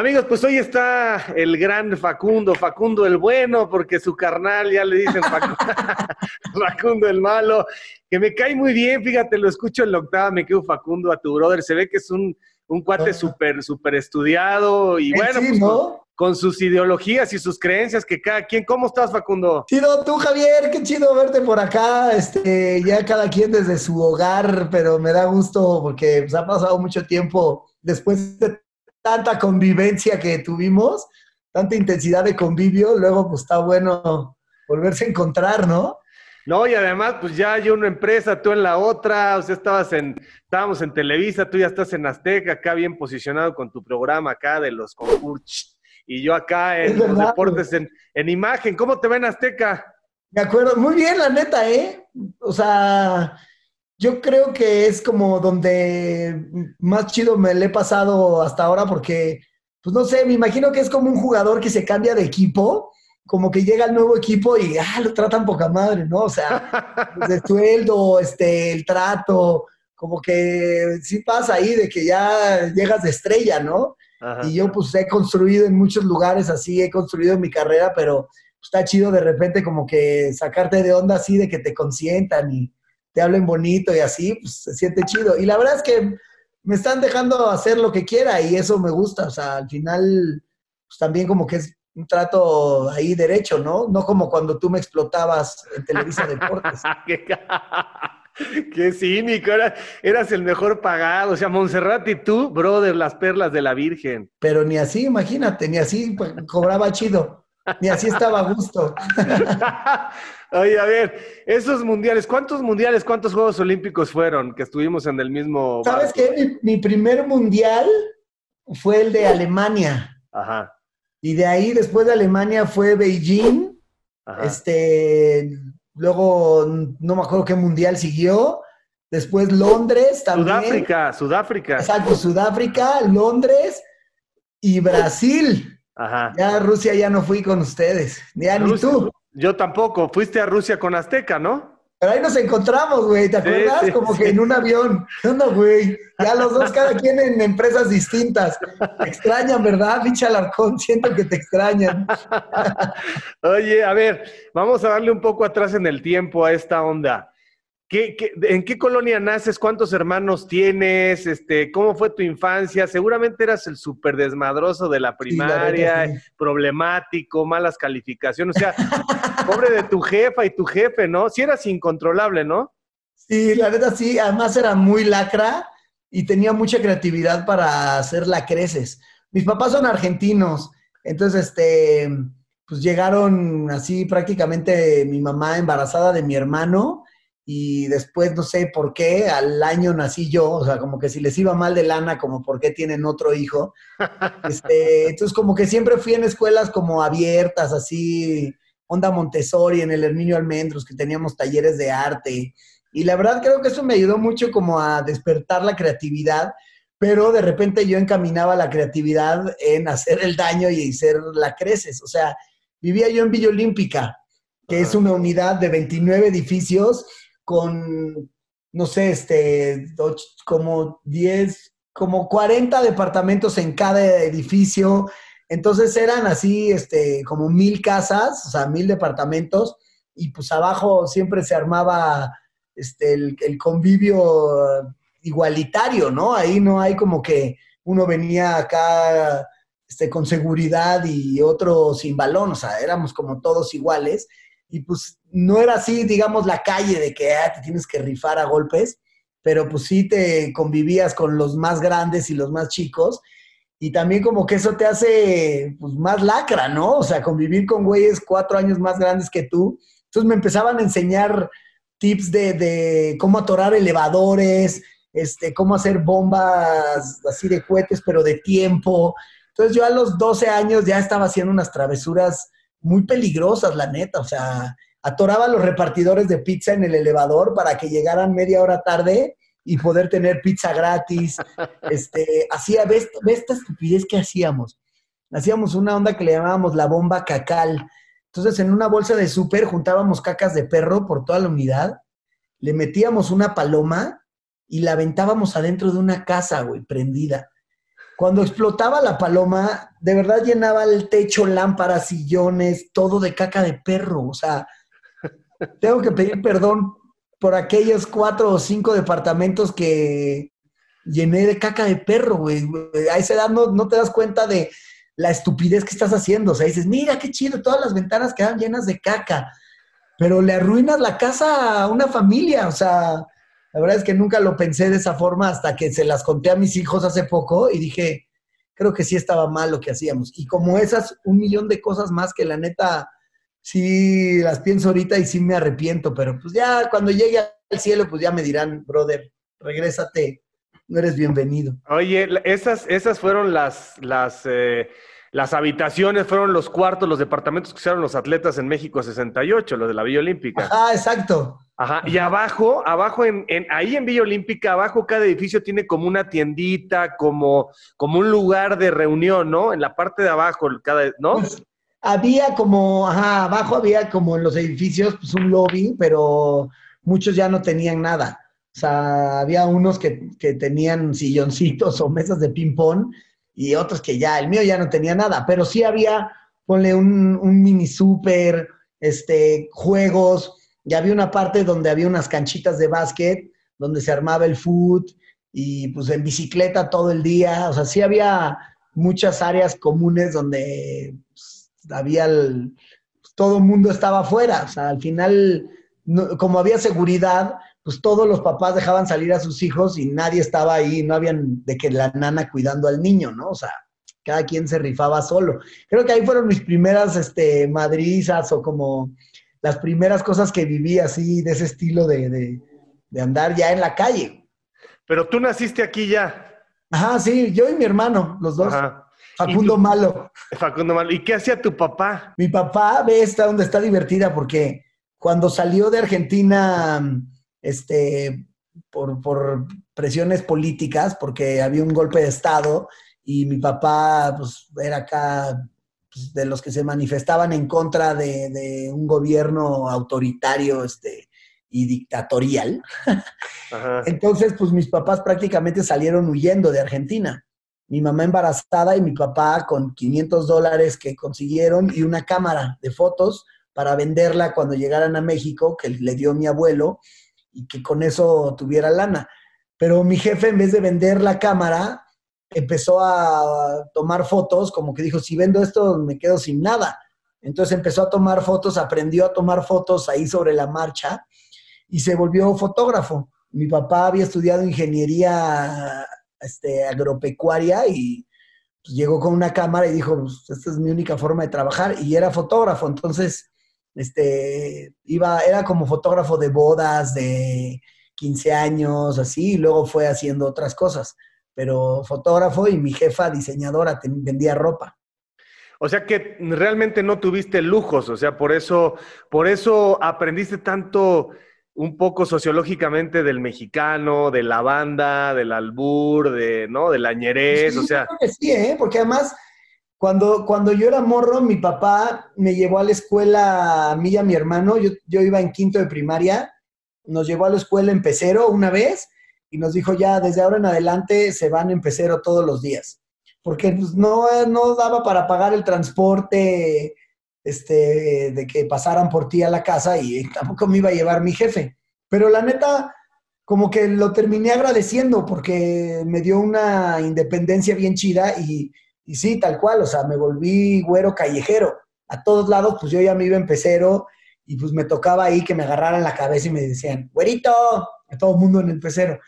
Amigos, pues hoy está el gran Facundo, Facundo el bueno, porque su carnal ya le dicen Facundo, el malo, que me cae muy bien, fíjate, lo escucho en la octava, me quedo Facundo a tu brother, se ve que es un, un cuate súper, súper estudiado y bueno, pues, con, sus ideologías y sus creencias que cada quien, ¿cómo estás Facundo? Chido, tú Javier, qué chido verte por acá, este, ya cada quien desde su hogar, pero me da gusto porque pues, ha pasado mucho tiempo después de tanta convivencia que tuvimos, tanta intensidad de convivio, luego pues está bueno volverse a encontrar, ¿no? No, y además, pues ya hay una empresa, tú en la otra, o sea, estabas en, estábamos en Televisa, tú ya estás en Azteca, acá bien posicionado con tu programa acá de los concursos, y yo acá en los deportes en, en, imagen. ¿Cómo te ven Azteca? De acuerdo, muy bien, la neta, ¿eh? O sea, yo creo que es como donde más chido me le he pasado hasta ahora porque, pues no sé, me imagino que es como un jugador que se cambia de equipo, como que llega al nuevo equipo y ah, lo tratan poca madre, ¿no? O sea, el sueldo, este, el trato, como que sí pasa ahí de que ya llegas de estrella, ¿no? Y yo pues he construido en muchos lugares así, he construido mi carrera, pero está chido de repente como que sacarte de onda así de que te consientan y te hablen bonito y así, pues se siente chido. Y la verdad es que me están dejando hacer lo que quiera y eso me gusta. O sea, al final, pues también como que es un trato ahí derecho, ¿no? No como cuando tú me explotabas en Televisa Deportes. Qué cínico, eras el mejor pagado. O sea, Montserrat y tú, brother, las perlas de la Virgen. Pero ni así, imagínate, ni así pues, cobraba chido. Ni así estaba a gusto. Oye, a ver, esos mundiales, ¿cuántos mundiales, cuántos Juegos Olímpicos fueron que estuvimos en el mismo... ¿Sabes qué? Mi, primer mundial fue el de Alemania. Ajá. Y de ahí, después de Alemania, fue Beijing. Ajá. Este, luego, no me acuerdo qué mundial siguió. Después Londres también. Sudáfrica, Sudáfrica. Exacto, Sudáfrica, Londres y Brasil. Ajá. Ya Rusia ya no fui con ustedes. Ya ni tú. Yo tampoco. Fuiste a Rusia con Azteca, ¿no? Pero ahí nos encontramos, güey, ¿te acuerdas? Como que en un avión. ¿Qué güey? Ya los dos, cada quien en empresas distintas. Te extrañan, ¿verdad, pinche Alarcón? Siento que te extrañan. Oye, a ver, vamos a darle un poco atrás en el tiempo a esta onda en qué colonia naces? ¿Cuántos hermanos tienes? Este, ¿Cómo fue tu infancia? Seguramente eras el súper desmadroso de la primaria, problemático, malas calificaciones. O sea, pobre de tu jefa y tu jefe, ¿no? Sí eras incontrolable, ¿no? Sí, la verdad sí. Además era muy lacra y tenía mucha creatividad para hacer la creces. Mis papás son argentinos, entonces, este, pues llegaron así prácticamente mi mamá embarazada de mi hermano y después no sé por qué, al año nací yo, o sea, como que si les iba mal de lana, como por qué tienen otro hijo. Este, entonces, como que siempre fui en escuelas como abiertas, así, onda Montessori, en el Herminio Almendros, que teníamos talleres de arte. Y la verdad creo que eso me ayudó mucho como a despertar la creatividad, pero de repente yo encaminaba la creatividad en hacer el daño y hacer la creces. O sea, vivía yo en Villa Olímpica, que es una unidad de 29 edificios con, no sé, este, como 10, como 40 departamentos en cada edificio. Entonces eran así, este, como mil casas, o sea, mil departamentos, y pues abajo siempre se armaba este, el, convivio igualitario, ¿no? Ahí no hay como que uno venía acá este, con seguridad y otro sin balón, o sea, éramos como todos iguales y pues no era así, digamos, la calle de que ah, te tienes que rifar a golpes, pero pues sí te convivías con los más grandes y los más chicos y también como que eso te hace pues, más lacra, ¿no? O sea, convivir con güeyes cuatro años más grandes que tú. Entonces me empezaban a enseñar tips de, de cómo atorar elevadores, este, cómo hacer bombas así de cohetes, pero de tiempo. Entonces yo a los 12 años ya estaba haciendo unas travesuras muy peligrosas, la neta. O sea, atoraba a los repartidores de pizza en el elevador para que llegaran media hora tarde y poder tener pizza gratis. Este, hacía, ¿ves, esta estupidez que hacíamos? Hacíamos una onda que le llamábamos la bomba cacal. Entonces, en una bolsa de súper juntábamos cacas de perro por toda la unidad, le metíamos una paloma y la aventábamos adentro de una casa, güey, prendida. Cuando explotaba la paloma, de verdad llenaba el techo, lámparas, sillones, todo de caca de perro. O sea, tengo que pedir perdón por aquellos cuatro o cinco departamentos que llené de caca de perro, güey. A esa edad no, no te das cuenta de la estupidez que estás haciendo. O sea, dices, mira qué chido, todas las ventanas quedan llenas de caca. Pero le arruinas la casa a una familia. O sea, la verdad es que nunca lo pensé de esa forma hasta que se las conté a mis hijos hace poco y dije, creo que sí estaba mal lo que hacíamos. Y como esas, un millón de cosas más que la neta sí las pienso ahorita y sí me arrepiento, pero pues ya cuando llegue al cielo, pues ya me dirán, brother, regrésate, no eres bienvenido. Oye, esas, esas fueron las, las, eh, las habitaciones, fueron los cuartos, los departamentos que usaron los atletas en México 68, los de la Villa Olímpica. Ah, exacto. Ajá, y abajo, abajo en, en, ahí en Villa Olímpica, abajo cada edificio tiene como una tiendita, como, como un lugar de reunión, ¿no? En la parte de abajo, cada, ¿no? Pues, había como, ajá, abajo había como en los edificios, pues un lobby, pero muchos ya no tenían nada. O sea, había unos que, que tenían silloncitos o mesas de ping-pong y otros que ya, el mío ya no tenía nada, pero sí había, ponle un, mini súper, este, juegos, ya había una parte donde había unas canchitas de básquet, donde se armaba el foot y pues en bicicleta todo el día. O sea, sí había muchas áreas comunes donde pues, había todo el mundo estaba afuera. O sea, al final, como había seguridad, pues todos los papás dejaban salir a sus hijos y nadie estaba ahí, no habían de que la nana cuidando al niño, ¿no? O sea, cada quien se rifaba solo. Creo que ahí fueron mis primeras este, madrizas o como las primeras cosas que viví así, de ese estilo de, andar ya en la calle. Pero tú naciste aquí ya. Ajá, sí, yo y mi hermano, los dos. Facundo Malo. Facundo Malo. ¿Y qué hacía tu papá? Mi papá, ve esta donde está divertida, porque cuando salió de Argentina, este, por, por, presiones políticas, porque había un golpe de Estado, y mi papá, pues, era acá pues, de los que se manifestaban en contra de, un gobierno autoritario este, y dictatorial. Entonces, pues mis papás prácticamente salieron huyendo de Argentina. Mi mamá embarazada y mi papá con 500 dólares que consiguieron y una cámara de fotos para venderla cuando llegaran a México, que le dio mi abuelo, y que con eso tuviera lana. Pero mi jefe, en vez de vender la cámara, empezó a tomar fotos, como que dijo, si vendo esto me quedo sin nada. Entonces empezó a tomar fotos, aprendió a tomar fotos ahí sobre la marcha y se volvió fotógrafo. Mi papá había estudiado ingeniería este, agropecuaria y pues, llegó con una cámara y dijo, pues, esta es mi única forma de trabajar y era fotógrafo. Entonces, este, iba, era como fotógrafo de bodas, de 15 años, así, y luego fue haciendo otras cosas pero fotógrafo y mi jefa diseñadora vendía ropa. O sea que realmente no tuviste lujos, o sea, por eso, por eso aprendiste tanto un poco sociológicamente del mexicano, de la banda, del albur, de, ¿no? Del añerés, o sea. sí, ¿eh? porque además, cuando, cuando yo era morro, mi papá me llevó a la escuela, a mí y a mi hermano, yo, yo iba en quinto de primaria, nos llevó a la escuela en pecero una vez, y nos dijo ya desde ahora en adelante se van en pecero todos los días, porque pues, no, no daba para pagar el transporte este, de que pasaran por ti a la casa y tampoco me iba a llevar mi jefe. Pero la neta, como que lo terminé agradeciendo porque me dio una independencia bien chida y, y sí, tal cual, o sea, me volví güero callejero. A todos lados, pues yo ya me iba en pecero y pues me tocaba ahí que me agarraran la cabeza y me decían, güerito, a todo el mundo en el pecero.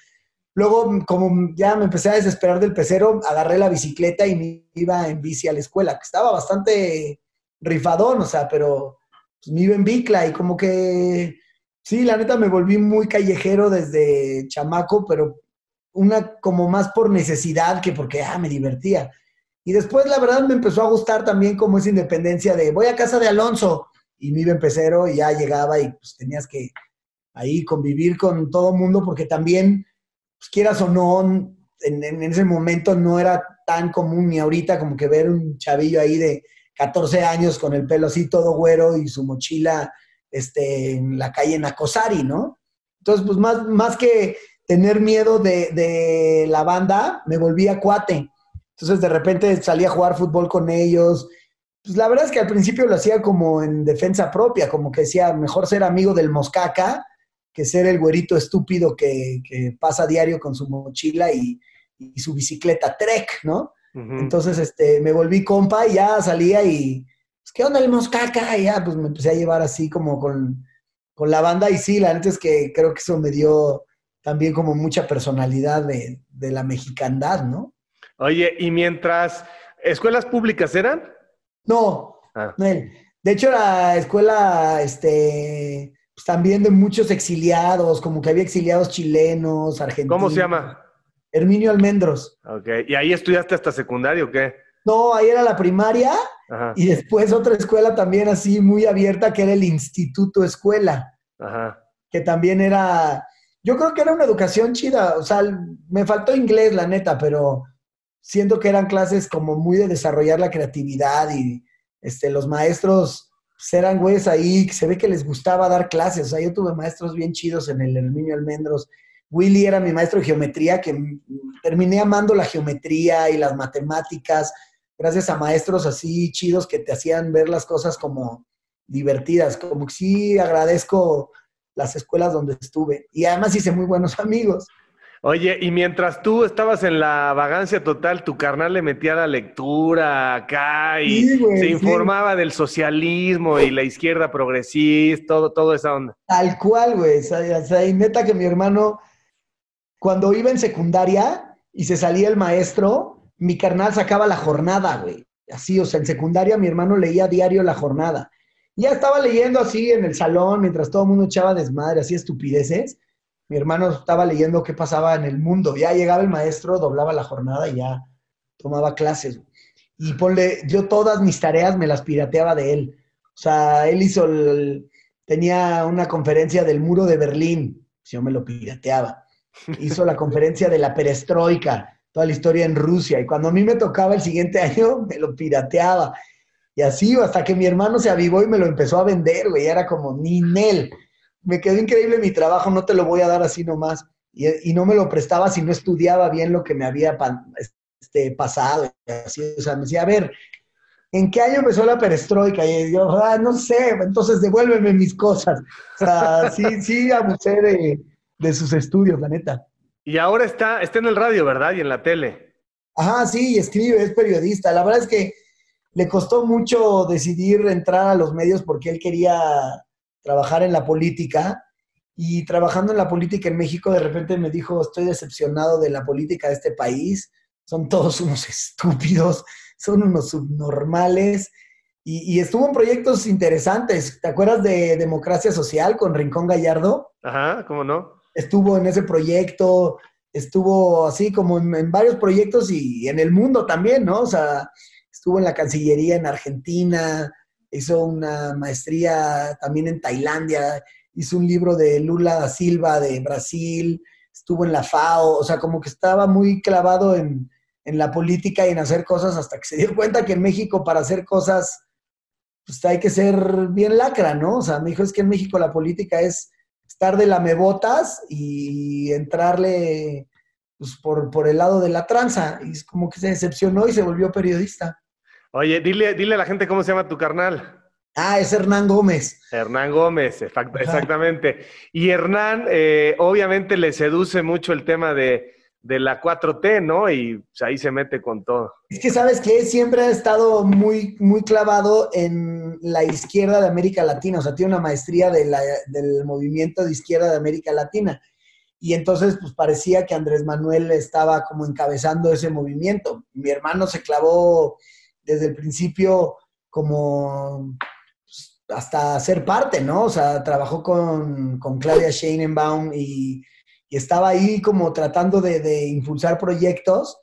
Luego, como ya me empecé a desesperar del pecero, agarré la bicicleta y me iba en bici a la escuela, que estaba bastante rifadón, o sea, pero pues, me iba en bicla y como que, sí, la neta me volví muy callejero desde chamaco, pero una como más por necesidad que porque, ah, me divertía. Y después, la verdad, me empezó a gustar también como esa independencia de, voy a casa de Alonso, y me iba en pecero y ya llegaba y pues tenías que ahí convivir con todo mundo porque también pues, quieras o no, en, ese momento no era tan común ni ahorita como que ver un chavillo ahí de 14 años con el pelo así todo güero y su mochila este, en la calle en Acosari, ¿no? Entonces, pues más, más que tener miedo de, de la banda, me volví a cuate. Entonces de repente salía a jugar fútbol con ellos. Pues la verdad es que al principio lo hacía como en defensa propia, como que decía, mejor ser amigo del moscaca que ser el güerito estúpido que, pasa diario con su mochila y, su bicicleta Trek, ¿no? Entonces, este, me volví compa y ya salía y, pues, ¿qué onda el moscaca? Y ya, pues me empecé a llevar así como con, la banda y sí, la neta es que creo que eso me dio también como mucha personalidad de, la mexicandad, ¿no? Oye, y mientras, ¿escuelas públicas eran? No, ah. De hecho, la escuela, este, pues, también de muchos exiliados, como que había exiliados chilenos, argentinos. ¿Cómo se llama? Herminio Almendros. Ok, ¿y ahí estudiaste hasta secundario o qué? No, ahí era la primaria y después otra escuela también así muy abierta que era el Instituto Escuela. Ajá. Que también era, yo creo que era una educación chida, o sea, me faltó inglés, la neta, pero siento que eran clases como muy de desarrollar la creatividad y este, los maestros pues, eran güeyes ahí, se ve que les gustaba dar clases. O sea, yo tuve maestros bien chidos en el Herminio Almendros. Willy era mi maestro de geometría, que terminé amando la geometría y las matemáticas, gracias a maestros así chidos que te hacían ver las cosas como divertidas. Como que sí agradezco las escuelas donde estuve. Y además hice muy buenos amigos. Oye, y mientras tú estabas en la vagancia total, tu carnal le metía la lectura acá y se informaba del socialismo y la izquierda progresista, todo, todo esa onda. Tal cual, güey. O sea, y neta que mi hermano, cuando iba en secundaria y se salía el maestro, mi carnal sacaba la jornada, güey. Así, o sea, en secundaria mi hermano leía diario la jornada. ya estaba leyendo así en el salón mientras todo el mundo echaba desmadre, así estupideces mi hermano estaba leyendo qué pasaba en el mundo. Ya llegaba el maestro, doblaba la jornada y ya tomaba clases. Y ponle, yo todas mis tareas me las pirateaba de él. O sea, él hizo, tenía una conferencia del muro de Berlín, yo me lo pirateaba. Hizo la conferencia de la perestroika, toda la historia en Rusia. Y cuando a mí me tocaba el siguiente año, me lo pirateaba. Y así, hasta que mi hermano se avivó y me lo empezó a vender, güey. Era como, ni me quedó increíble mi trabajo, no te lo voy a dar así nomás. Y, no me lo prestaba si no estudiaba bien lo que me había este, pasado. Así, o sea, me decía, a ver, ¿en qué año empezó la perestroika? Y yo, ah, no sé, entonces devuélveme mis cosas. O sea, sí, sí abusé de, sus estudios, la neta. Y ahora está, está en el radio, ¿verdad? Y en la tele. Ajá, sí, escribe, es periodista. La verdad es que le costó mucho decidir entrar a los medios porque él quería trabajar en la política y trabajando en la política en México de repente me dijo, estoy decepcionado de la política de este país, son todos unos estúpidos, son unos subnormales. Y, estuvo en proyectos interesantes. ¿Te acuerdas de Democracia Social con Rincón Gallardo? Ajá, ¿cómo no? Estuvo en ese proyecto, estuvo así como en, en, varios proyectos y en el mundo también, ¿no? O sea, estuvo en la Cancillería en Argentina, hizo una maestría también en Tailandia, hizo un libro de Lula da Silva de Brasil, estuvo en la FAO, o sea, como que estaba muy clavado en, la política y en hacer cosas hasta que se dio cuenta que en México para hacer cosas, pues hay que ser bien lacra, ¿no? O sea, me dijo, es que en México la política es estar de lamebotas y entrarle pues, por, por el lado de la tranza. Y es como que se decepcionó y se volvió periodista. Oye, dile, dile a la gente cómo se llama tu carnal. Ah, es Hernán Gómez. Hernán Gómez, exactamente. Y Hernán, eh, obviamente le seduce mucho el tema de, la 4T, ¿no? Y pues, ahí se mete con todo. Es que sabes que siempre ha estado muy, muy clavado en la izquierda de América Latina, o sea, tiene una maestría del movimiento de izquierda de América Latina. Y entonces, pues parecía que Andrés Manuel estaba como encabezando ese movimiento. Mi hermano se clavó desde el principio como pues, hasta ser parte, ¿no? O sea, trabajó con, Claudia Sheinbaum y, y, estaba ahí como tratando de, impulsar proyectos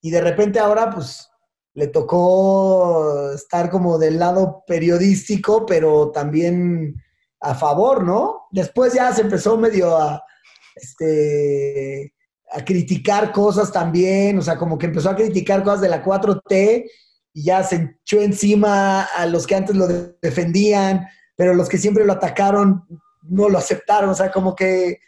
y de repente ahora pues le tocó estar como del lado periodístico, pero también a favor, ¿no? Después ya se empezó medio a, este, a criticar cosas también, o sea, como que empezó a criticar cosas de la 4T y ya se echó encima a los que antes lo defendían, pero los que siempre lo atacaron no lo aceptaron. O sea, como que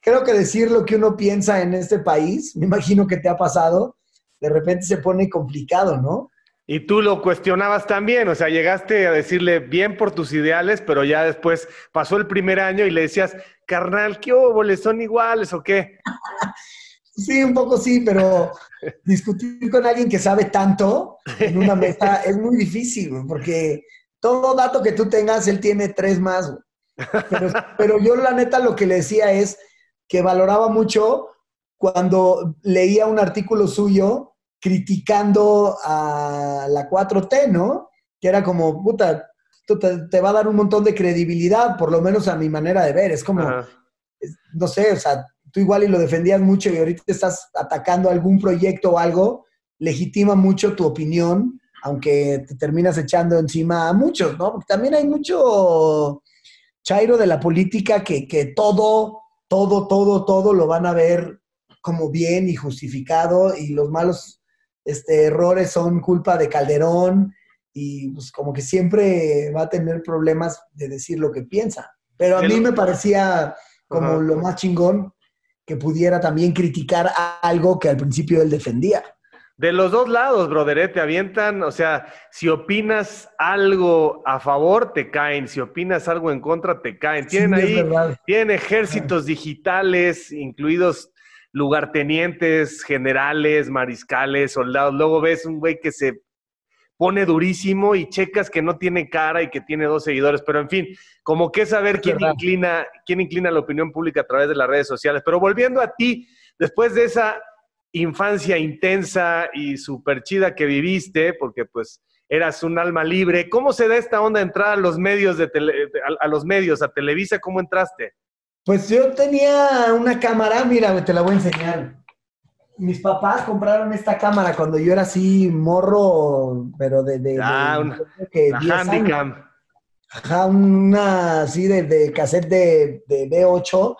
creo que decir lo que uno piensa en este país, me imagino que te ha pasado, de repente se pone complicado, ¿no? Y tú lo cuestionabas también, o sea, llegaste a decirle bien por tus ideales, pero ya después pasó el primer año y le decías, carnal, ¿qué óboles? ¿Son iguales o qué? Sí, un poco sí, pero discutir con alguien que sabe tanto en una mesa es muy difícil, porque todo dato que tú tengas, él tiene tres más. Pero, pero yo la neta lo que le decía es que valoraba mucho cuando leía un artículo suyo criticando a la 4T, ¿no? Que era como, puta, te, va a dar un montón de credibilidad, por lo menos a mi manera de ver. Es como, no sé, o sea, tú igual y lo defendías mucho y ahorita estás atacando algún proyecto o algo, legitima mucho tu opinión, aunque te terminas echando encima a muchos, ¿no? Porque también hay mucho chairo de la política que, que todo, todo, todo, todo lo van a ver como bien y justificado y los malos este, errores son culpa de Calderón y pues como que siempre va a tener problemas de decir lo que piensa. Pero a mí me parecía como lo más chingón que pudiera también criticar algo que al principio él defendía. De los dos lados, brother, ¿eh? te avientan, o sea, si opinas algo a favor, te caen, si opinas algo en contra, te caen. Tienen ahí, tienen ejércitos digitales, incluidos lugartenientes, generales, mariscales, soldados. Luego ves un güey que se pone durísimo y checas que no tiene cara y que tiene dos seguidores. Pero en fin, como que saber quién inclina, quién inclina la opinión pública a través de las redes sociales. Pero volviendo a ti, después de esa infancia intensa y súper chida que viviste, porque pues eras un alma libre, ¿cómo se da esta onda de entrar a los medios, de a los medios, a Televisa? ¿Cómo entraste? Pues yo tenía una cámara, mira, te la voy a enseñar. Mis papás compraron esta cámara cuando yo era así morro, pero de, de, ah, una, que handicam. Ajá, una así de, de cassette de, de B8.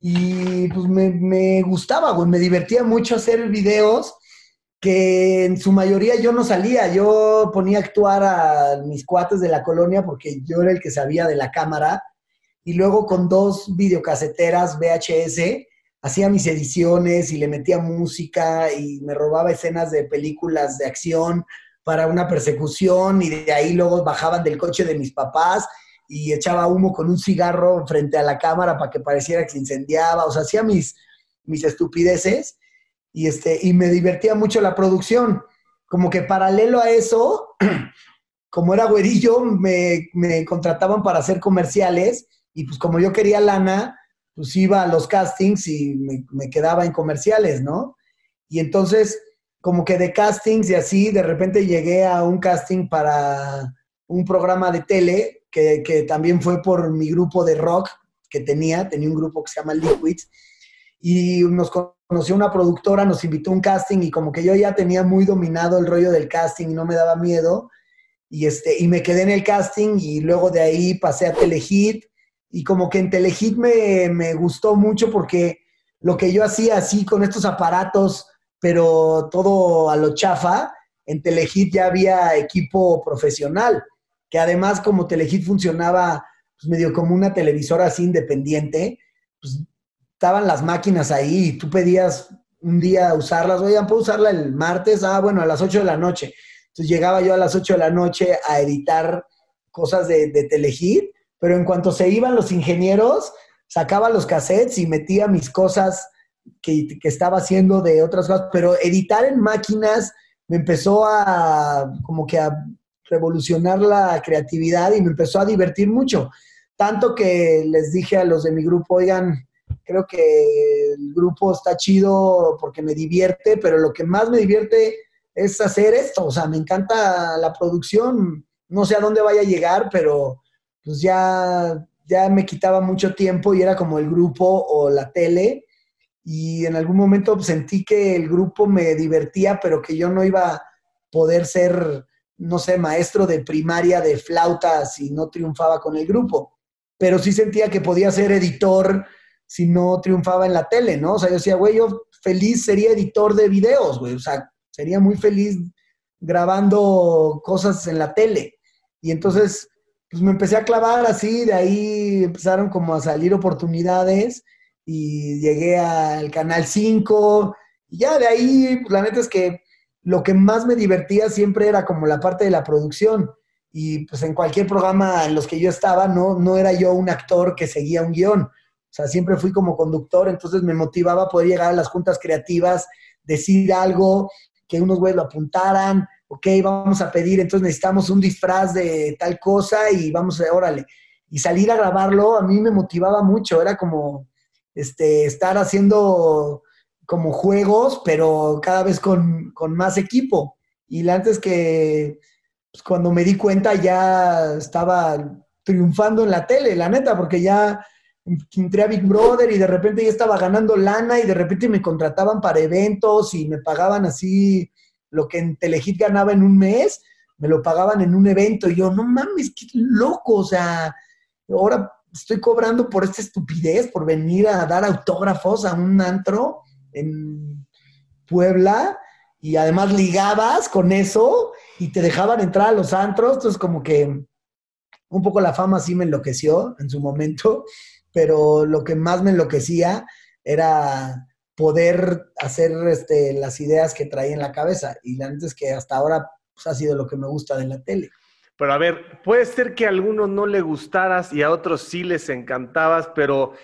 Y pues me, me gustaba, pues me divertía mucho hacer videos que en su mayoría yo no salía, yo ponía a actuar a mis cuates de la colonia porque yo era el que sabía de la cámara y luego con dos videocaseteras VHS hacía mis ediciones y le metía música y me robaba escenas de películas de acción para una persecución y de ahí luego bajaban del coche de mis papás y echaba humo con un cigarro frente a la cámara para que pareciera que se incendiaba, o sea, hacía mis, mis estupideces y, este, y me divertía mucho la producción. Como que paralelo a eso, como era güerillo, me, me contrataban para hacer comerciales y pues como yo quería lana, pues iba a los castings y me, quedaba en comerciales, ¿no? Y entonces, como que de castings y así, de repente llegué a un casting para un programa de tele, que, que también fue por mi grupo de rock que tenía, tenía un grupo que se llama Liquids, y nos conoció una productora, nos invitó a un casting y como que yo ya tenía muy dominado el rollo del casting y no me daba miedo, y, este, y me quedé en el casting y luego de ahí pasé a Telehit, y como que en Telehit me, me gustó mucho porque lo que yo hacía así con estos aparatos, pero todo a lo chafa, en Telehit ya había equipo profesional, que además como Telehit funcionaba pues, medio como una televisora así independiente, pues estaban las máquinas ahí y tú pedías un día usarlas, oigan, ¿puedo usarla el martes? Ah, bueno, a las 8 de la noche. Entonces llegaba yo a las 8 de la noche a editar cosas de, de Telehit pero en cuanto se iban los ingenieros, sacaba los cassettes y metía mis cosas que, estaba haciendo de otras cosas, pero editar en máquinas me empezó a como que a revolucionar la creatividad y me empezó a divertir mucho. Tanto que les dije a los de mi grupo, oigan, creo que el grupo está chido porque me divierte, pero lo que más me divierte es hacer esto. O sea, me encanta la producción. No sé a dónde vaya a llegar, pero pues ya, ya me quitaba mucho tiempo y era como el grupo o la tele. Y en algún momento sentí que el grupo me divertía, pero que yo no iba a poder ser, no sé, maestro de primaria de flauta si no triunfaba con el grupo. Pero sí sentía que podía ser editor si no triunfaba en la tele, ¿no? O sea, yo decía, güey, yo feliz sería editor de videos, güey. O sea, sería muy feliz grabando cosas en la tele. Y entonces pues me empecé a clavar así, de ahí empezaron como a salir oportunidades y llegué al Canal 5 Y ya de ahí, pues, la neta es que lo que más me divertía siempre era como la parte de la producción. Y pues en cualquier programa en los que yo estaba, no, no era yo un actor que seguía un guion. O sea, siempre fui como conductor, entonces me motivaba poder llegar a las juntas creativas, decir algo, que unos güeyes lo apuntaran, ok, vamos a pedir, entonces necesitamos un disfraz de tal cosa y vamos a, órale. Y salir a grabarlo a mí me motivaba mucho, era como este, estar haciendo como juegos, pero cada vez con, más equipo. Y antes que pues, cuando me di cuenta ya estaba triunfando en la tele, la neta, porque ya entré a Big Brother y de repente ya estaba ganando lana y de repente me contrataban para eventos y me pagaban así lo que en Telehit ganaba en un mes, me lo pagaban en un evento. Y yo, no mames, qué loco, o sea, ahora estoy cobrando por esta estupidez, por venir a dar autógrafos a un antro en Puebla y además ligabas con eso y te dejaban entrar a los antros, entonces como que un poco la fama sí me enloqueció en su momento, pero lo que más me enloquecía era poder hacer este, las ideas que traía en la cabeza y antes que hasta ahora pues, ha sido lo que me gusta de la tele. Pero a ver, puede ser que a algunos no le gustaras y a otros sí les encantabas, pero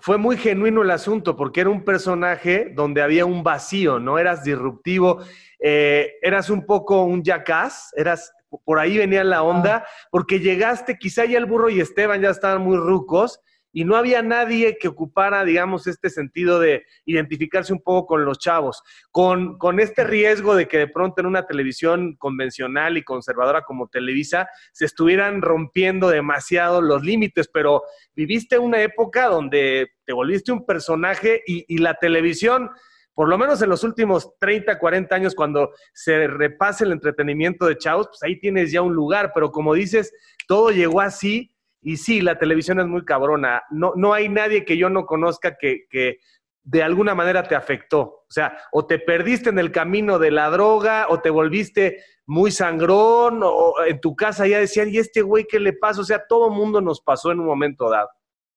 fue muy genuino el asunto porque era un personaje donde había un vacío, no eras disruptivo, eh, eras un poco un jackass, eras por ahí venía la onda, porque llegaste, quizá ya el burro y Esteban ya estaban muy rucos, y no había nadie que ocupara, digamos, este sentido de identificarse un poco con los chavos, con, con este riesgo de que de pronto en una televisión convencional y conservadora como Televisa se estuvieran rompiendo demasiado los límites, pero viviste una época donde te volviste un personaje y, y la televisión por lo menos en los últimos 30, 40 años, cuando se repase el entretenimiento de chavos, pues ahí tienes ya un lugar, pero como dices, todo llegó así y sí, la televisión es muy cabrona. No, no hay nadie que yo no conozca que, que de alguna manera te afectó. O sea, o te perdiste en el camino de la droga, o te volviste muy sangrón, o en tu casa ya decían, ¿y este güey qué le pasa? O sea, todo mundo nos pasó en un momento dado.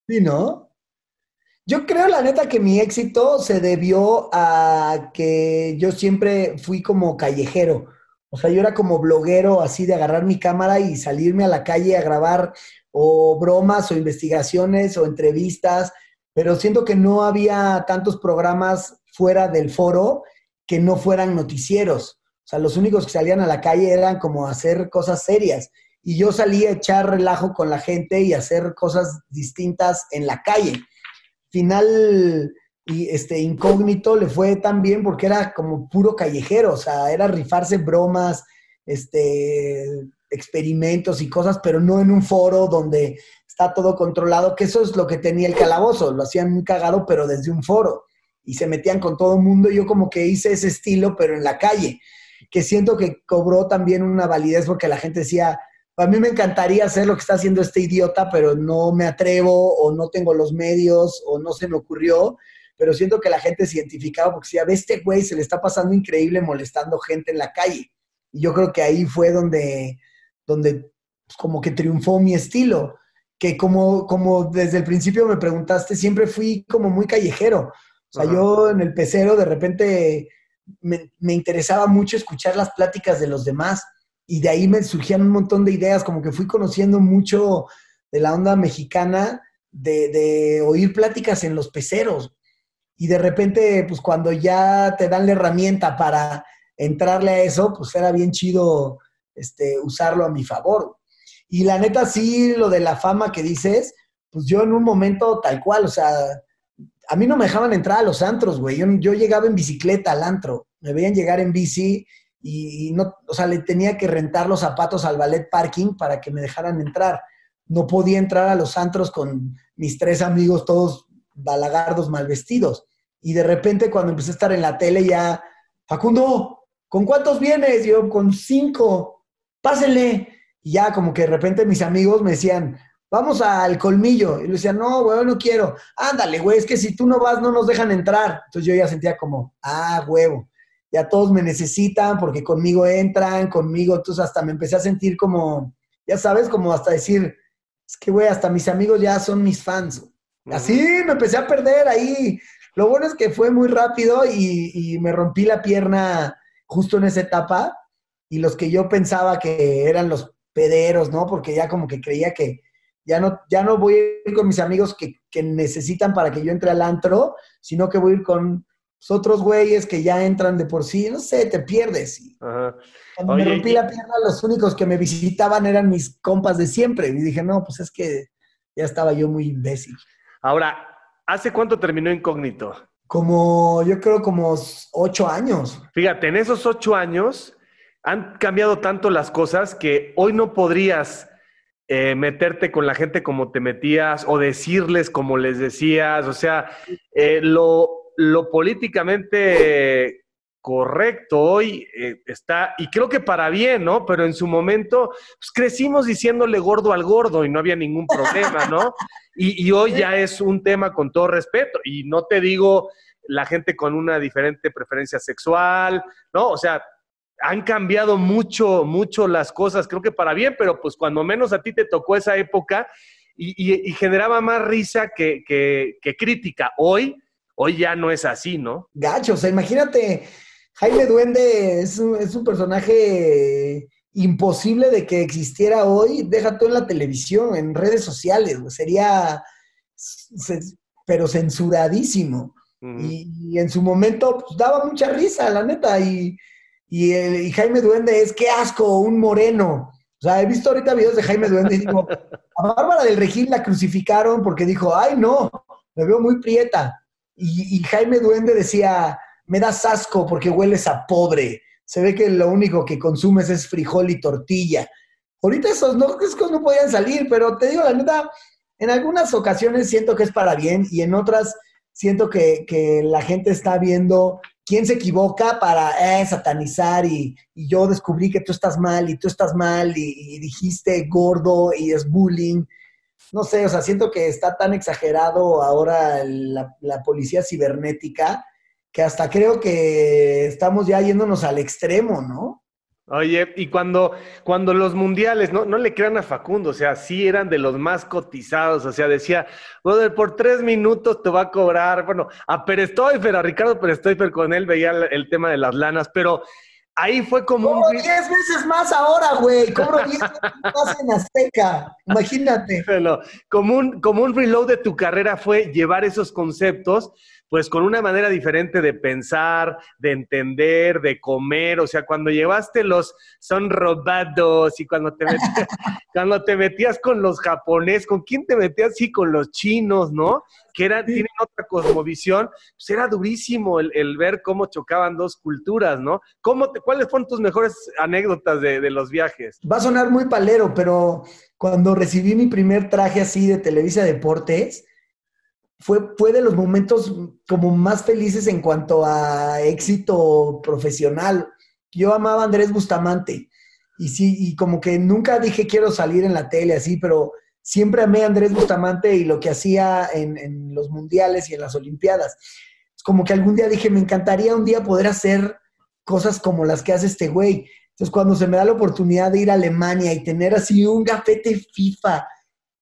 Sí, ¿no? Yo creo, la neta, que mi éxito se debió a que yo siempre fui como callejero. O sea, yo era como bloguero, así de agarrar mi cámara y salirme a la calle a grabar o bromas o investigaciones o entrevistas, pero siento que no había tantos programas fuera del foro que no fueran noticieros. O sea, los únicos que salían a la calle eran como hacer cosas serias. Y yo salía a echar relajo con la gente y hacer cosas distintas en la calle. Final y este incógnito le fue tan bien porque era como puro callejero, o sea, era rifarse bromas, este experimentos y cosas, pero no en un foro donde está todo controlado, que eso es lo que tenía el calabozo, lo hacían muy cagado, pero desde un foro, y se metían con todo el mundo, yo como que hice ese estilo, pero en la calle, que siento que cobró también una validez porque la gente decía, a mí me encantaría hacer lo que está haciendo este idiota, pero no me atrevo, o no tengo los medios, o no se me ocurrió, pero siento que la gente se identificaba porque decía, ve este güey, se le está pasando increíble molestando gente en la calle. Y yo creo que ahí fue donde donde pues, como que triunfó mi estilo, que como, como desde el principio me preguntaste, siempre fui como muy callejero. O sea, yo en el pecero de repente me, interesaba mucho escuchar las pláticas de los demás y de ahí me surgían un montón de ideas, como que fui conociendo mucho de la onda mexicana, de, de oír pláticas en los peceros. Y de repente, pues cuando ya te dan la herramienta para entrarle a eso, pues era bien chido este, usarlo a mi favor. Y la neta, sí, lo de la fama que dices, pues yo en un momento tal cual, o sea, a mí no me dejaban entrar a los antros, güey. Yo, llegaba en bicicleta al antro, me veían llegar en bici y, no, o sea, le tenía que rentar los zapatos al ballet parking para que me dejaran entrar. No podía entrar a los antros con mis tres amigos todos balagardos mal vestidos. Y de repente cuando empecé a estar en la tele ya, Facundo, ¿con cuántos vienes? Yo con cinco pásenle. Y ya como que de repente mis amigos me decían, vamos al colmillo. Y le decía, no, güey, no quiero. Ándale, güey, es que si tú no vas, no nos dejan entrar. Entonces yo ya sentía como, ah, huevo, ya todos me necesitan porque conmigo entran, conmigo. Entonces hasta me empecé a sentir como, ya sabes, como hasta decir, es que, güey, hasta mis amigos ya son mis fans. Así me empecé a perder ahí Lo bueno es que fue muy rápido y, y me rompí la pierna justo en esa etapa y los que yo pensaba que eran los pederos, ¿no? Porque ya como que creía que ya no, ya no voy a ir con mis amigos que, que necesitan para que yo entre al antro, sino que voy a ir con otros güeyes que ya entran de por sí, no sé, te pierdes. Cuando me rompí la pierna, los únicos que me visitaban eran mis compas de siempre. Y dije, no, pues es que ya estaba yo muy imbécil. Ahora, ¿hace cuánto terminó Incógnito? Como, yo creo como ocho años. Fíjate, en esos ocho años han cambiado tanto las cosas que hoy no podrías eh, meterte con la gente como te metías o decirles como les decías. O sea, eh, lo, lo, políticamente correcto hoy eh, está, y creo que para bien, ¿no? Pero en su momento pues, crecimos diciéndole gordo al gordo y no había ningún problema, ¿no? Y, y hoy ya es un tema con todo respeto. Y no te digo la gente con una diferente preferencia sexual, ¿no? O sea, han cambiado mucho, mucho las cosas, creo que para bien, pero pues cuando menos a ti te tocó esa época y, generaba más risa que, crítica. Hoy, hoy ya no es así, ¿no? Gacho, o sea, imagínate, Jaime Duende es un, es un personaje imposible de que existiera hoy, deja todo en la televisión, en redes sociales, sería, pero censuradísimo. y, en su momento pues, daba mucha risa, la neta, y y, Jaime Duende es, qué asco, un moreno. O sea, he visto ahorita videos de Jaime Duende y digo, a Bárbara del Regil la crucificaron porque dijo, ay no, me veo muy prieta. Y, Jaime Duende decía, me das asco porque hueles a pobre. Se ve que lo único que consumes es frijol y tortilla. Ahorita esos no, esos no podían salir, pero te digo la neta, en algunas ocasiones siento que es para bien y en otras siento que, que la gente está viendo quién se equivoca para eh, satanizar y, yo descubrí que tú estás mal y tú estás mal y, dijiste gordo y es bullying. No sé, o sea, siento que está tan exagerado ahora la policía cibernética que hasta creo que estamos ya yéndonos al extremo, ¿no? Oye, y cuando, cuando los mundiales, no, no le crean a Facundo, o sea, sí eran de los más cotizados, o sea, decía, brother, por tres minutos te va a cobrar, bueno, a Perestoifer, a Ricardo Perestoifer, con él veía el, tema de las lanas, pero ahí fue como Cobro un... diez veces más ahora, güey, cobro diez veces más en Azteca, imagínate. Bueno, como un, como un reload de tu carrera fue llevar esos conceptos pues con una manera diferente de pensar, de entender, de comer. O sea, cuando llevaste los son robados y cuando te metías, cuando te metías con los japoneses, ¿con quién te metías? Sí, con los chinos, ¿no? Que era, tienen otra cosmovisión. Pues era durísimo el, ver cómo chocaban dos culturas, ¿no? ¿Cómo ¿Cuáles fueron tus mejores anécdotas de, de los viajes? Va a sonar muy palero, pero cuando recibí mi primer traje así de Televisa Deportes, fue, de los momentos como más felices en cuanto a éxito profesional. Yo amaba a Andrés Bustamante y sí, y como que nunca dije quiero salir en la tele así, pero siempre amé a Andrés Bustamante y lo que hacía en, en los mundiales y en las Olimpiadas. Es como que algún día dije, me encantaría un día poder hacer cosas como las que hace este güey. Entonces, cuando se me da la oportunidad de ir a Alemania y tener así un gafete FIFA,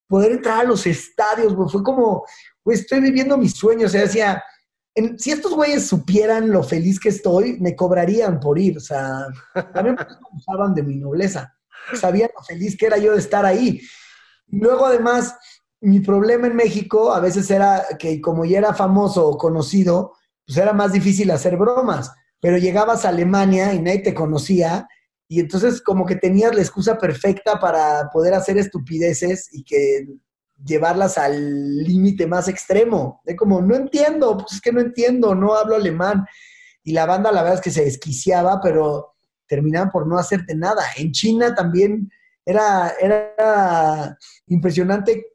poder entrar a los estadios, fue como, estoy viviendo mis sueños. O sea, decía, si estos güeyes supieran lo feliz que estoy, me cobrarían por ir. O sea, también me de mi nobleza. Sabían lo feliz que era yo de estar ahí. Luego, además, mi problema en México a veces era que como ya era famoso o conocido, pues era más difícil hacer bromas. Pero llegabas a Alemania y nadie te conocía y entonces como que tenías la excusa perfecta para poder hacer estupideces y que llevarlas al límite más extremo. De como, no entiendo, pues es que no entiendo, no hablo alemán. Y la banda, la verdad es que se desquiciaba, pero terminaban por no hacerte nada. En China también era, era impresionante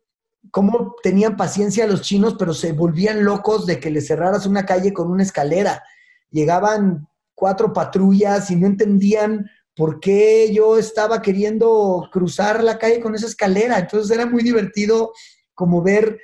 cómo tenían paciencia los chinos, pero se volvían locos de que le cerraras una calle con una escalera. Llegaban cuatro patrullas y no entendían por qué yo estaba queriendo cruzar la calle con esa escalera. Entonces era muy divertido como ver,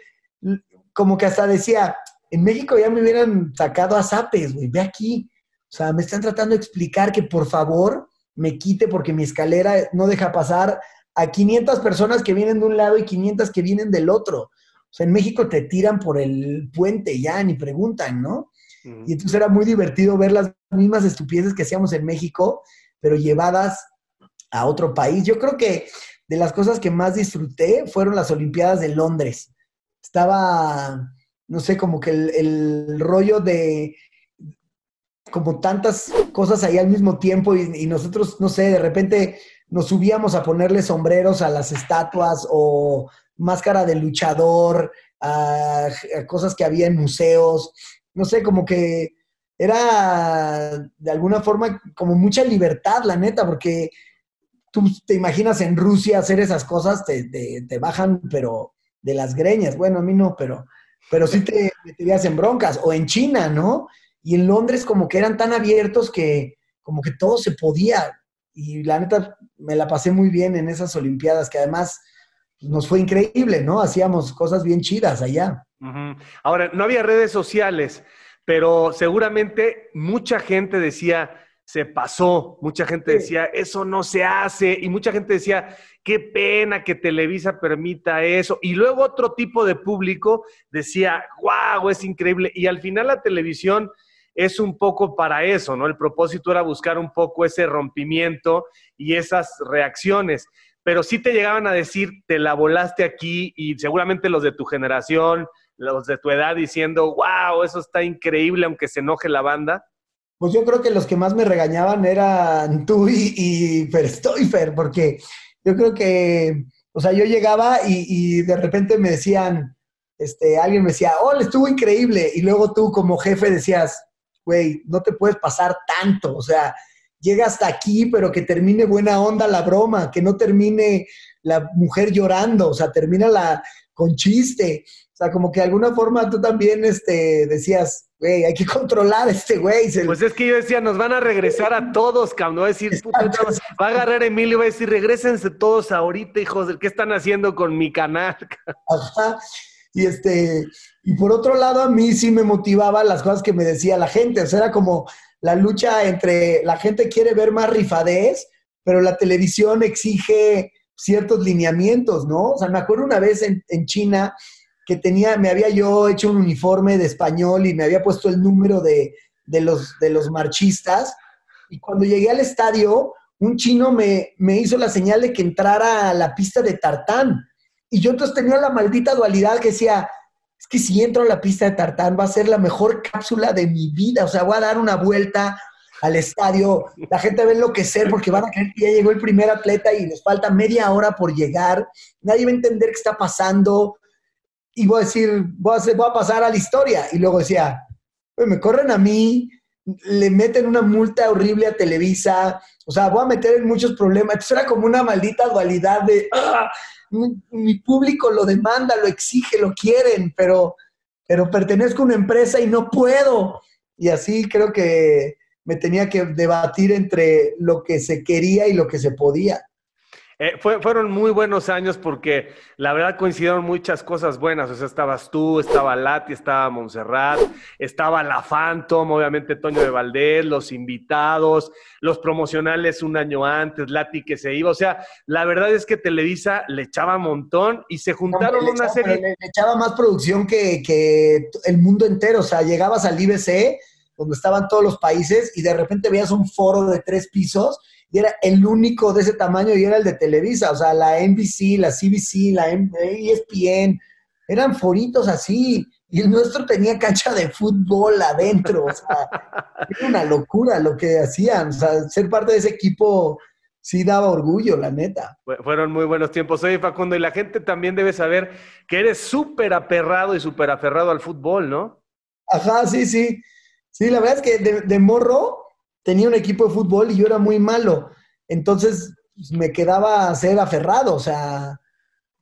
como que hasta decía, en México ya me hubieran sacado a zapes, güey, ve aquí. O sea, me están tratando de explicar que por favor me quite porque mi escalera no deja pasar a 500 personas que vienen de un lado y 500 que vienen del otro. O sea, en México te tiran por el puente ya, ni preguntan, ¿no? Y entonces era muy divertido ver las mismas estupideces que hacíamos en México, pero llevadas a otro país. Yo creo que de las cosas que más disfruté fueron las Olimpiadas de Londres. Estaba, no sé, como que el, rollo de como tantas cosas ahí al mismo tiempo y, nosotros, no sé, de repente nos subíamos a ponerle sombreros a las estatuas o máscara de luchador, a, cosas que había en museos, no sé, como que era de alguna forma como mucha libertad, la neta, porque tú te imaginas en Rusia hacer esas cosas, te, te, bajan, pero de las greñas. Bueno, a mí no, pero, pero sí te meterías en broncas. O en China, ¿no? Y en Londres como que eran tan abiertos que como que todo se podía. Y la neta, me la pasé muy bien en esas Olimpiadas, que además nos fue increíble, ¿no? Hacíamos cosas bien chidas allá. Ahora, no había redes sociales, pero seguramente mucha gente decía, se pasó, mucha gente decía, eso no se hace, y mucha gente decía, qué pena que Televisa permita eso, y luego otro tipo de público decía, wow, es increíble, y al final la televisión es un poco para eso, ¿no? El propósito era buscar un poco ese rompimiento y esas reacciones. Pero sí te llegaban a decir, te la volaste aquí y seguramente los de tu generación, los de tu edad diciendo, wow, eso está increíble aunque se enoje la banda. Pues yo creo que los que más me regañaban eran tú y, y Fer, porque yo creo que, o sea, yo llegaba y, de repente me decían, este, alguien me decía, oh, estuvo increíble, y luego tú como jefe decías, güey, no te puedes pasar tanto, o sea, llega hasta aquí, pero que termine buena onda la broma, que no termine la mujer llorando, o sea, termina la con chiste. O sea, como que de alguna forma tú también este, decías, güey, hay que controlar a este güey. Pues es que yo decía, nos van a regresar a todos, cabrón. Va a decir, va a agarrar a Emilio y va a decir, regresense todos ahorita, hijos, ¿qué están haciendo con mi canal? Ajá. Y este, y por otro lado, a mí sí me motivaba las cosas que me decía la gente. O sea, era como, la lucha entre la gente quiere ver más rifadez, pero la televisión exige ciertos lineamientos, ¿no? O sea, me acuerdo una vez en, China que tenía, me había yo hecho un uniforme de español y me había puesto el número de, los, de los marchistas. Y cuando llegué al estadio, un chino me, me hizo la señal de que entrara a la pista de tartán. Y yo entonces tenía la maldita dualidad que decía, es que si entro a la pista de tartán va a ser la mejor cápsula de mi vida, o sea, voy a dar una vuelta al estadio, la gente va a enloquecer porque van a creer que ya llegó el primer atleta y les falta media hora por llegar, nadie va a entender qué está pasando y voy a decir, voy a, voy a pasar a la historia. Y luego decía, me corren a mí, le meten una multa horrible a Televisa, o sea, voy a meter en muchos problemas. Entonces era como una maldita dualidad de, ¡ah! mi, público lo demanda, lo exige, lo quieren, pero, pero pertenezco a una empresa y no puedo. Y así creo que me tenía que debatir entre lo que se quería y lo que se podía. Eh, fueron muy buenos años porque la verdad coincidieron muchas cosas buenas. O sea, estabas tú, estaba Lati, estaba Montserrat, estaba la Phantom, obviamente Toño de Valdés, los invitados, los promocionales un año antes, Lati que se iba. O sea, la verdad es que Televisa le echaba un montón y se juntaron una serie. Le, echaba más producción que, que el mundo entero. O sea, llegabas al IBC, donde estaban todos los países, y de repente veías un foro de tres pisos y era el único de ese tamaño y era el de Televisa, o sea, la NBC, la CBC, la ESPN, eran foritos así, y el nuestro tenía cancha de fútbol adentro, o sea, era una locura lo que hacían, o sea, ser parte de ese equipo sí daba orgullo, la neta. Fueron muy buenos tiempos. Oye, Facundo, y la gente también debe saber que eres súper aperrado y súper aferrado al fútbol, ¿no? Ajá, sí, sí. Sí, la verdad es que de, de morro tenía un equipo de fútbol y yo era muy malo. Entonces pues, me quedaba a ser aferrado, o sea,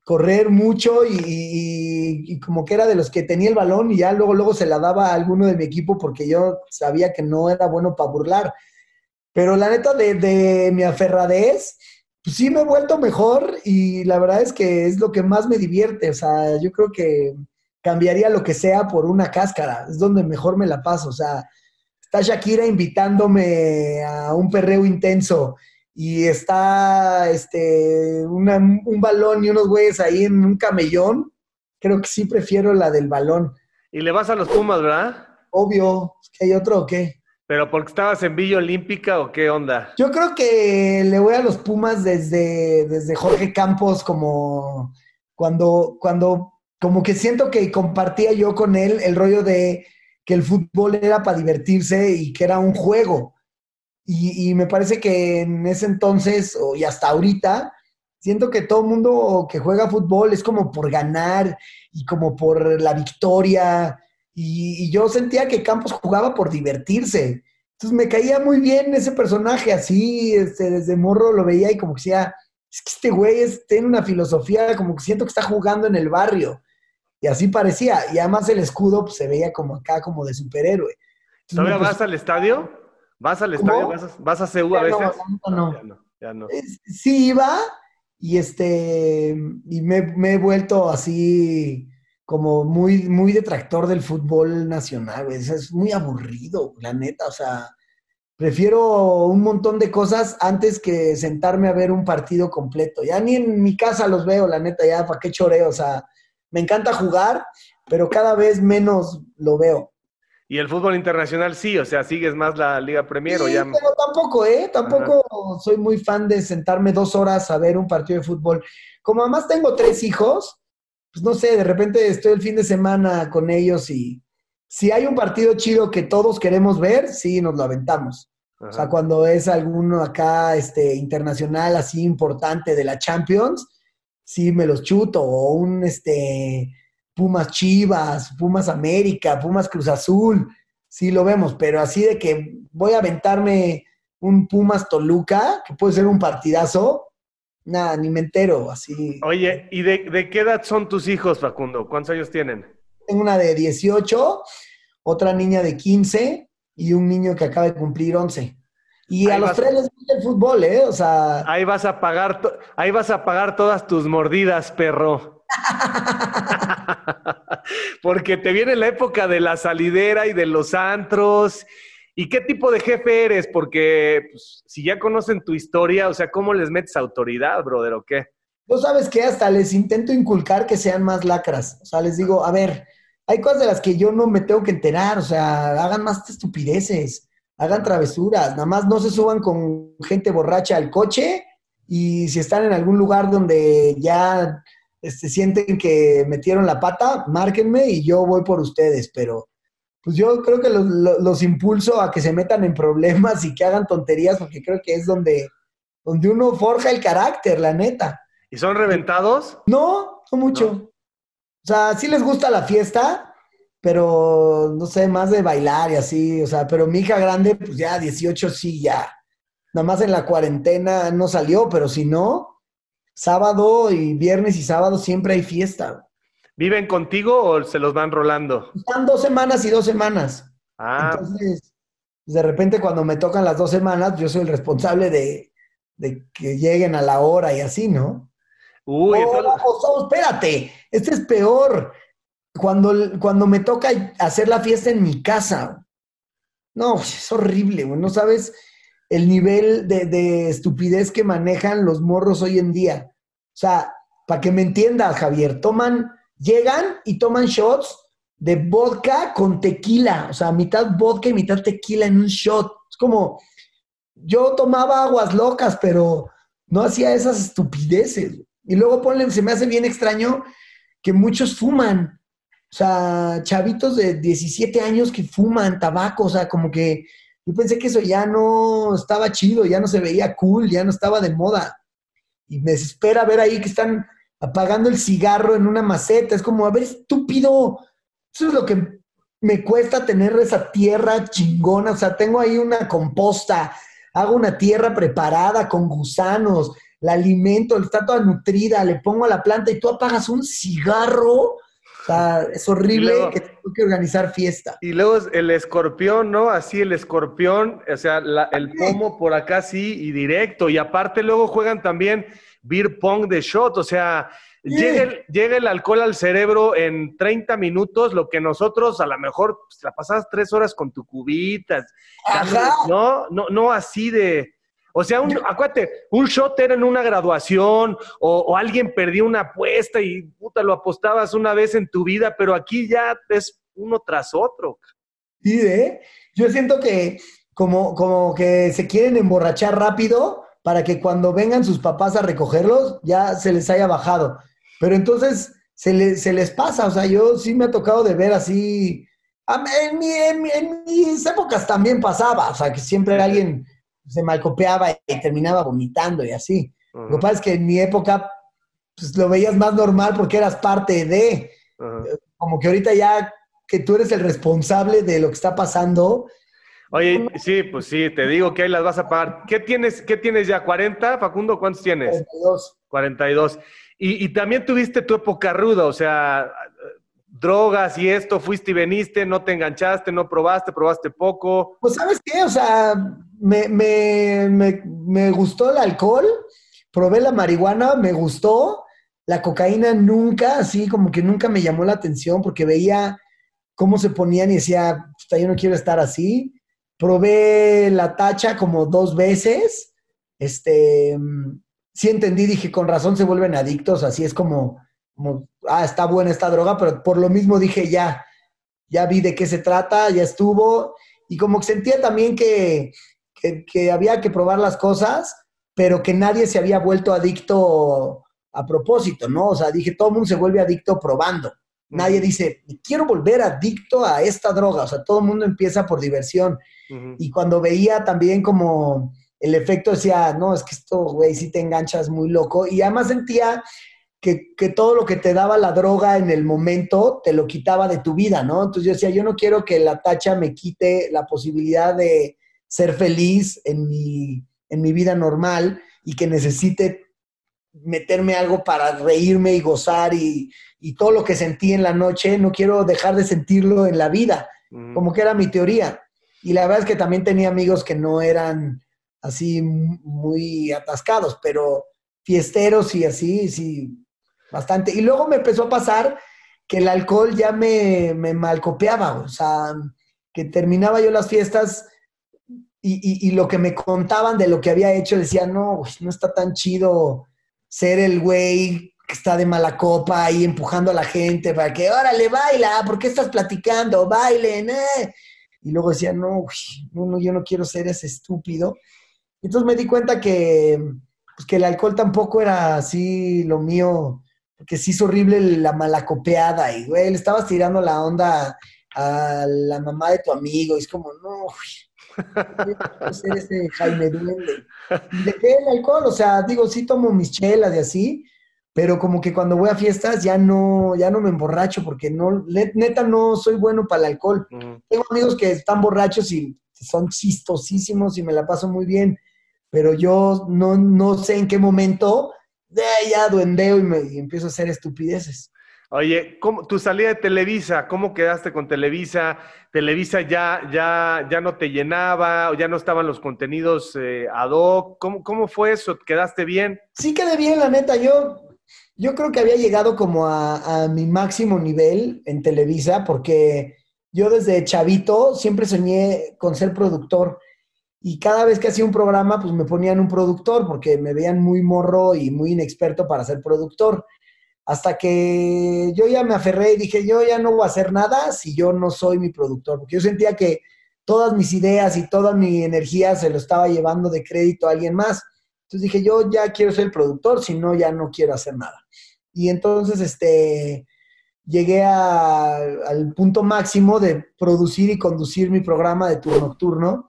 correr mucho y, como que era de los que tenía el balón y ya luego, luego se la daba a alguno de mi equipo porque yo sabía que no era bueno para burlar. Pero la neta de, de mi aferradez, pues sí me he vuelto mejor y la verdad es que es lo que más me divierte. O sea, yo creo que cambiaría lo que sea por una cáscara. Es donde mejor me la paso. O sea, está Shakira invitándome a un perreo intenso y está este, un balón y unos güeyes ahí en un camellón, creo que sí prefiero la del balón. Y le vas a los Pumas, ¿verdad? Obvio, ¿que hay otro o qué? ¿Pero porque estabas en Villa Olímpica o qué onda? Yo creo que le voy a los Pumas desde, desde Jorge Campos, como cuando, cuando, como que siento que compartía yo con él el rollo de que el fútbol era para divertirse y que era un juego. Y, me parece que en ese entonces, y hasta ahorita, siento que todo mundo que juega fútbol es como por ganar y como por la victoria y, yo sentía que Campos jugaba por divertirse. Entonces me caía muy bien ese personaje, así, este, desde morro lo veía y como que decía, es que este güey tiene una filosofía, como que siento que está jugando en el barrio. Y así parecía. Y además el escudo pues, se veía como acá, como de superhéroe. ¿Todavía vas al estadio? ¿Vas al estadio? ¿Vas a, vas a CU a veces? No, ya no. Ya no. Sí iba y este, y me, me he vuelto así como muy, muy detractor del fútbol nacional, güey. Es muy aburrido, la neta. O sea, prefiero un montón de cosas antes que sentarme a ver un partido completo. Ya ni en mi casa los veo, la neta, ya para qué choreo. O sea, me encanta jugar, pero cada vez menos lo veo. Y el fútbol internacional sí, o sea, sigues más la Liga Premier o ya. Pero tampoco, ¿eh? Tampoco soy muy fan de sentarme dos horas a ver un partido de fútbol. Como además tengo tres hijos, pues no sé, de repente estoy el fin de semana con ellos y si hay un partido chido que todos queremos ver, sí, nos lo aventamos. O sea, cuando es alguno acá este, internacional así importante de la Champions, sí me los chuto. O un este, Pumas Chivas, Pumas América, Pumas Cruz Azul, sí lo vemos. Pero así de que voy a aventarme un Pumas Toluca, que puede ser un partidazo, nada, ni me entero, así. Oye, ¿y de, qué edad son tus hijos, Facundo? ¿Cuántos años tienen? Tengo una de 18, otra niña de 15 y un niño que acaba de cumplir 11. Y a los tres les gusta el fútbol, ¿eh? O sea... Ahí vas a pagar, ahí vas a pagar todas tus mordidas, perro. Porque te viene la época de la salidera y de los antros ¿Y qué tipo de jefe eres? Porque pues, si ya conocen tu historia, o sea, ¿cómo les metes autoridad, brother, o qué? Tú sabes que hasta les intento inculcar que sean más lacras. O sea, les digo, a ver, hay cosas de las que yo no me tengo que enterar. O sea, hagan más estupideces, hagan travesuras. Nada más no se suban con gente borracha al coche y si están en algún lugar donde ya este, sienten que metieron la pata, márquenme y yo voy por ustedes. Pero pues yo creo que los, impulso a que se metan en problemas y que hagan tonterías, porque creo que es donde, donde uno forja el carácter, la neta. ¿Y son reventados? No, no mucho. O sea, sí les gusta la fiesta, pero no sé, más de bailar y así. O sea, pero mi hija grande, pues ya 18 sí, ya. Nada más en la cuarentena no salió, pero si no, sábado y viernes y sábado siempre hay fiesta. ¿Viven contigo o se los van rolando? Están dos semanas y dos semanas. Ah. Entonces, de repente cuando me tocan las dos semanas, yo soy el responsable de, que lleguen a la hora y así, ¿no? Uy, espérate, este es peor. Cuando, cuando me toca hacer la fiesta en mi casa. No, es horrible, güey. No sabes el nivel de, de estupidez que manejan los morros hoy en día. O sea, para que me entiendas, Javier, toman llegan y toman shots de vodka con tequila, o sea, mitad vodka y mitad tequila en un shot. Es como, yo tomaba aguas locas, pero no hacía esas estupideces. Y luego ponle, se me hace bien extraño que muchos fuman. O sea, chavitos de 17 años que fuman tabaco, o sea, como que yo pensé que eso ya no estaba chido, ya no se veía cool, ya no estaba de moda. Y me desespera ver ahí que están apagando el cigarro en una maceta. Es como, a ver, estúpido. Eso es lo que me cuesta tener esa tierra chingona. O sea, tengo ahí una composta, hago una tierra preparada con gusanos, la alimento, está toda nutrida, le pongo a la planta y tú apagas un cigarro. Sea, es horrible que tengo que organizar fiesta. Y luego el escorpión, ¿no? Así el escorpión, o sea, el pomo por acá sí y directo. Y aparte luego juegan también beer pong de shot, o sea, llega, el, alcohol al cerebro en 30 minutos, lo que nosotros a lo mejor pues, la pasas tres horas con tu cubita, ¿no? No, no así de, O sea, un, acuérdate, un shot era en una graduación o, alguien perdió una apuesta y puta, lo apostabas una vez en tu vida, pero aquí ya es uno tras otro. Sí, ¿eh? Yo siento que como, como que se quieren emborrachar rápido para que cuando vengan sus papás a recogerlos ya se les haya bajado. Pero entonces se, les pasa, o sea, yo sí me ha tocado de ver así. En, en, mis épocas también pasaba, o sea, que siempre alguien se malcopeaba y terminaba vomitando y así. Lo que pasa es que en mi época pues, lo veías más normal porque eras parte de. Como que ahorita ya que tú eres el responsable de lo que está pasando, Oye, sí, pues sí, te digo que ahí las vas a pagar. ¿Qué tienes, qué tienes ya? ¿40? Facundo, ¿cuántos tienes? 42. 42. Y, y también tuviste tu época ruda, o sea, drogas y esto, fuiste y veniste, no te enganchaste, no probaste, probaste poco. Pues sabes qué, o sea, me, me, me, me gustó el alcohol, probé la marihuana, me gustó, la cocaína nunca, así como que nunca me llamó la atención porque veía cómo se ponían y decía, yo no quiero estar así probé la tacha como dos veces. Este, sí entendí, dije, con razón se vuelven adictos, así es como, como, ah, está buena esta droga, pero por lo mismo dije, ya, ya vi de qué se trata, ya estuvo, y como que sentía también que, que, había que probar las cosas, pero que nadie se había vuelto adicto a propósito, ¿no? O sea, dije, todo el mundo se vuelve adicto probando. Nadie dice, quiero volver adicto a esta droga. O sea, todo el mundo empieza por diversión. Y cuando veía también como el efecto decía, no, es que esto, güey, sí te enganchas muy loco. Y además sentía que, que, todo lo que te daba la droga en el momento te lo quitaba de tu vida, ¿no? Entonces yo decía, yo no quiero que la tacha me quite la posibilidad de ser feliz en mi, en mi vida normal y que necesite meterme algo para reírme y gozar y, y, todo lo que sentí en la noche, no quiero dejar de sentirlo en la vida, como que era mi teoría. Y la verdad es que también tenía amigos que no eran así muy atascados, pero fiesteros y así, sí, bastante. Y luego me empezó a pasar que el alcohol ya me, me malcopiaba, o sea, que terminaba yo las fiestas y, y, lo que me contaban de lo que había hecho, decía, no, no está tan chido ser el güey que está de mala copa ahí empujando a la gente para que, órale, baila, ¿por qué estás platicando? Bailen, eh y luego decía, no, no, yo no quiero ser ese estúpido. Entonces me di cuenta que, pues, que el alcohol tampoco era así lo mío, porque sí es horrible la malacopeada y, güey, le estabas tirando la onda a la mamá de tu amigo y es como, no, quiero ser ese Jaime Duende. Y dejé el alcohol, o sea, digo, sí tomo mis chelas y así, pero como que cuando voy a fiestas ya no, ya no me emborracho porque no, neta no soy bueno para el alcohol. Tengo amigos que están borrachos y son chistosísimos y me la paso muy bien, pero yo no, no sé en qué momento de ya duendeo y, me, empiezo a hacer estupideces. Oye, ¿cómo, tu salida de Televisa, ¿cómo quedaste con Televisa? ¿Televisa ya, ya, ya no te llenaba o ya no estaban los contenidos eh, ad hoc? ¿Cómo, ¿Cómo fue eso? ¿Quedaste bien? Sí quedé bien, la neta. Yo yo creo que había llegado como a, mi máximo nivel en Televisa, porque yo desde chavito siempre soñé con ser productor. Y cada vez que hacía un programa, pues me ponían un productor, porque me veían muy morro y muy inexperto para ser productor. Hasta que yo ya me aferré y dije, yo ya no voy a hacer nada si yo no soy mi productor, porque yo sentía que todas mis ideas y toda mi energía se lo estaba llevando de crédito a alguien más. Entonces dije, yo ya quiero ser el productor, si no, ya no quiero hacer nada. Y entonces, este, llegué al punto máximo de producir y conducir mi programa de turno nocturno.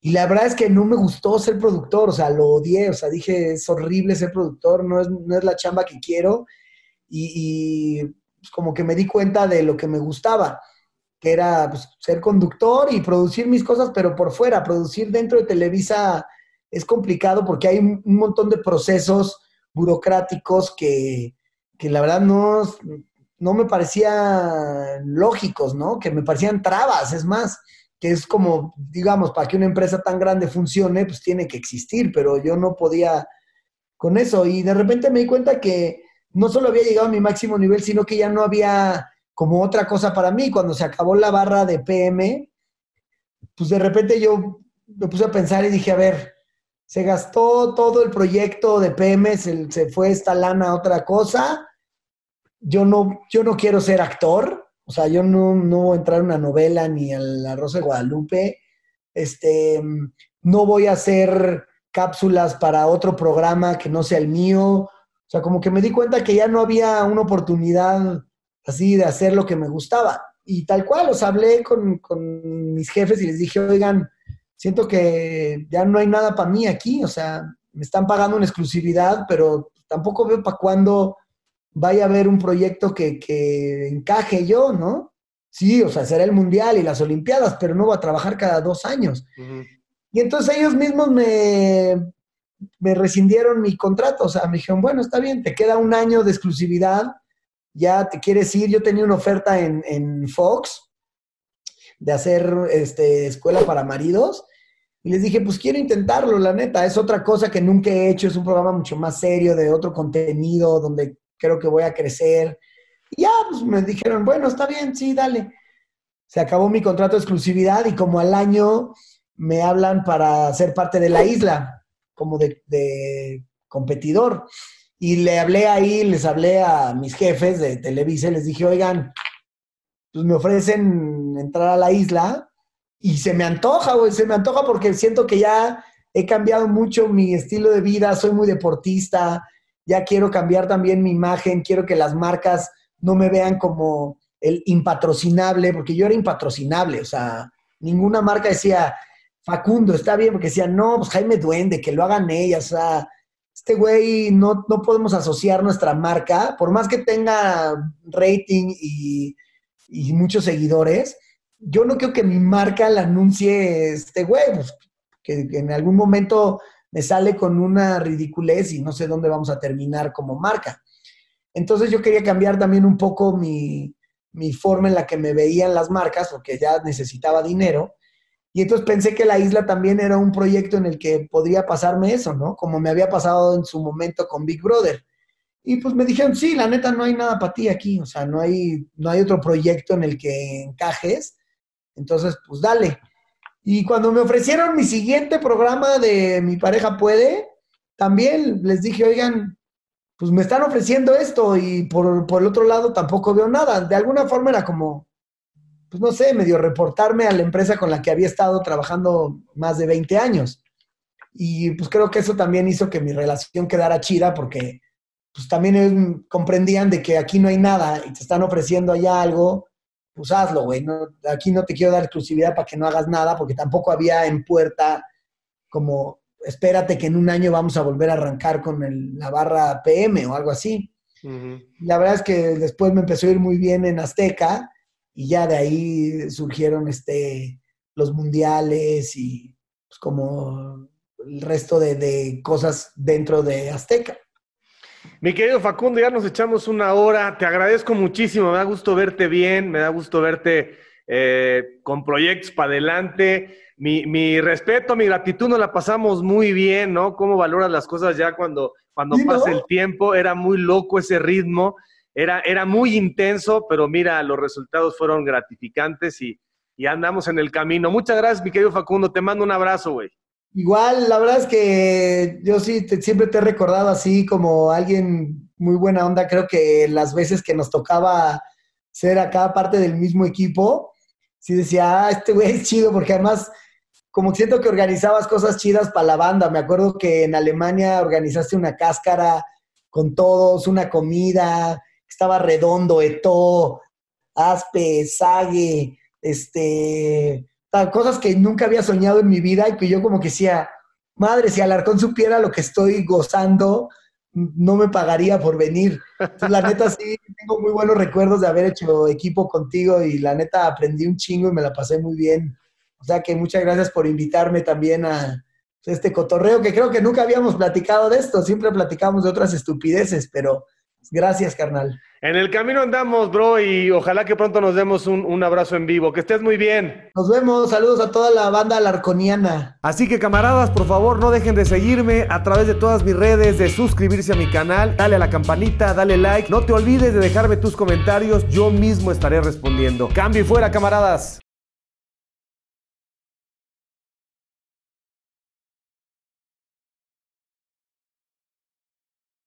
Y la verdad es que no me gustó ser productor, o sea, lo odié, o sea, dije, es horrible ser productor, no es, no es la chamba que quiero. Y, pues, como que me di cuenta de lo que me gustaba, que era pues, ser conductor y producir mis cosas, pero por fuera, producir dentro de Televisa es complicado porque hay un, montón de procesos burocráticos que, la verdad no, no me parecían lógicos, ¿no? Que me parecían trabas, es más, que es como, digamos, para que una empresa tan grande funcione, pues tiene que existir, pero yo no podía con eso. Y de repente me di cuenta que no solo había llegado a mi máximo nivel, sino que ya no había como otra cosa para mí. Cuando se acabó la barra de PM, pues de repente yo me puse a pensar y dije, a ver, se gastó todo el proyecto de PM, se, se, fue esta lana a otra cosa. Yo no, yo no quiero ser actor, o sea, yo no, no voy a entrar en una novela ni a la Rosa de Guadalupe. Este, no voy a hacer cápsulas para otro programa que no sea el mío. O sea, como que me di cuenta que ya no había una oportunidad así de hacer lo que me gustaba. Y tal cual, os hablé con, con mis jefes y les dije, oigan, siento que ya no hay nada para mí aquí, o sea, me están pagando una exclusividad, pero tampoco veo para cuándo vaya a haber un proyecto que, que, encaje yo, ¿no? Sí, o sea, será el Mundial y las Olimpiadas, pero no voy a trabajar cada dos años. Uh -huh. Y entonces ellos mismos me, me rescindieron mi contrato, o sea, me dijeron, bueno, está bien, te queda un año de exclusividad, ya te quieres ir. Yo tenía una oferta en, en Fox, de hacer este, escuela para maridos. Y les dije, pues quiero intentarlo, la neta. Es otra cosa que nunca he hecho. Es un programa mucho más serio, de otro contenido, donde creo que voy a crecer. Y ya, pues me dijeron, bueno, está bien, sí, dale. Se acabó mi contrato de exclusividad y como al año me hablan para ser parte de la isla, como de, competidor. Y le hablé ahí, les hablé a mis jefes de Televisa y les dije, oigan, pues me ofrecen entrar a la isla y se me antoja, güey, se me antoja porque siento que ya he cambiado mucho mi estilo de vida, soy muy deportista, ya quiero cambiar también mi imagen, quiero que las marcas no me vean como el impatrocinable, porque yo era impatrocinable, o sea, ninguna marca decía, Facundo, está bien, porque decía, no, pues Jaime Duende, que lo hagan ellas, o sea, este güey no, no podemos asociar nuestra marca, por más que tenga rating y y muchos seguidores, yo no quiero que mi marca la anuncie este güey, pues, que, que, en algún momento me sale con una ridiculez y no sé dónde vamos a terminar como marca. Entonces yo quería cambiar también un poco mi, mi forma en la que me veían las marcas, porque ya necesitaba dinero. Y entonces pensé que la isla también era un proyecto en el que podría pasarme eso, ¿no? Como me había pasado en su momento con Big Brother y pues me dijeron, sí, la neta no hay nada para ti aquí, o sea, no hay, no hay otro proyecto en el que encajes, entonces pues dale. Y cuando me ofrecieron mi siguiente programa de Mi pareja puede, también les dije, oigan, pues me están ofreciendo esto y por, por el otro lado tampoco veo nada. De alguna forma era como, pues no sé, medio reportarme a la empresa con la que había estado trabajando más de 20 años. Y pues creo que eso también hizo que mi relación quedara chida porque pues también comprendían de que aquí no hay nada y te están ofreciendo allá algo, pues hazlo, güey. No, aquí no te quiero dar exclusividad para que no hagas nada, porque tampoco había en puerta como, espérate que en un año vamos a volver a arrancar con el, la barra PM o algo así. Uh -huh. La verdad es que después me empezó a ir muy bien en Azteca y ya de ahí surgieron este, los mundiales y pues, como el resto de, de cosas dentro de Azteca. Mi querido Facundo, ya nos echamos una hora. Te agradezco muchísimo. Me da gusto verte bien, me da gusto verte eh, con proyectos para adelante. Mi, mi, respeto, mi gratitud, nos la pasamos muy bien, ¿no? Cómo valoras las cosas ya cuando, cuando ¿Sí, pasa no? el tiempo. Era muy loco ese ritmo, era, era muy intenso, pero mira, los resultados fueron gratificantes y, y andamos en el camino. Muchas gracias, mi querido Facundo. Te mando un abrazo, güey. Igual, la verdad es que yo sí siempre te he recordado así como alguien muy buena onda. Creo que las veces que nos tocaba ser acá parte del mismo equipo, sí decía, ah, este güey es chido, porque además, como siento que organizabas cosas chidas para la banda. Me acuerdo que en Alemania organizaste una cáscara con todos, una comida, estaba redondo, Eto, Aspe, Sague, este cosas que nunca había soñado en mi vida y que yo como que decía, madre, si Alarcón supiera lo que estoy gozando, no me pagaría por venir. Entonces, la neta sí, tengo muy buenos recuerdos de haber hecho equipo contigo y la neta aprendí un chingo y me la pasé muy bien. O sea que muchas gracias por invitarme también a este cotorreo, que creo que nunca habíamos platicado de esto, siempre platicamos de otras estupideces, pero gracias, carnal. En el camino andamos, bro, y ojalá que pronto nos demos un, un, abrazo en vivo. Que estés muy bien. Nos vemos, saludos a toda la banda larconiana. Así que camaradas, por favor, no dejen de seguirme a través de todas mis redes, de suscribirse a mi canal, dale a la campanita, dale like. No te olvides de dejarme tus comentarios, yo mismo estaré respondiendo. Cambio y fuera, camaradas.